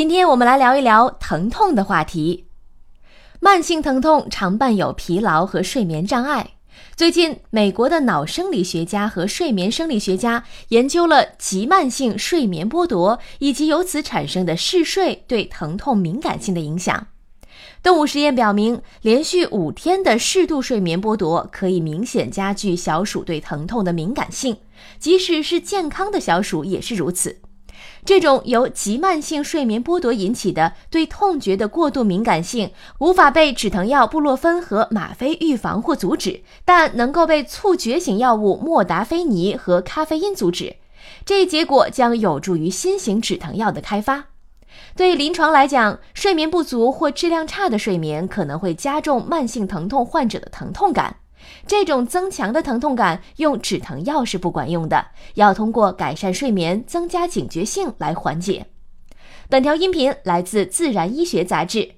今天我们来聊一聊疼痛的话题。慢性疼痛常伴有疲劳和睡眠障碍。最近，美国的脑生理学家和睡眠生理学家研究了急慢性睡眠剥夺以及由此产生的嗜睡对疼痛敏感性的影响。动物实验表明，连续五天的适度睡眠剥夺可以明显加剧小鼠对疼痛的敏感性，即使是健康的小鼠也是如此。这种由急慢性睡眠剥夺引起的对痛觉的过度敏感性，无法被止疼药布洛芬和吗啡预防或阻止，但能够被促觉醒药物莫达菲尼和咖啡因阻止。这一结果将有助于新型止疼药的开发。对临床来讲，睡眠不足或质量差的睡眠可能会加重慢性疼痛患者的疼痛感。这种增强的疼痛感用止疼药是不管用的，要通过改善睡眠、增加警觉性来缓解。本条音频来自《自然医学》杂志。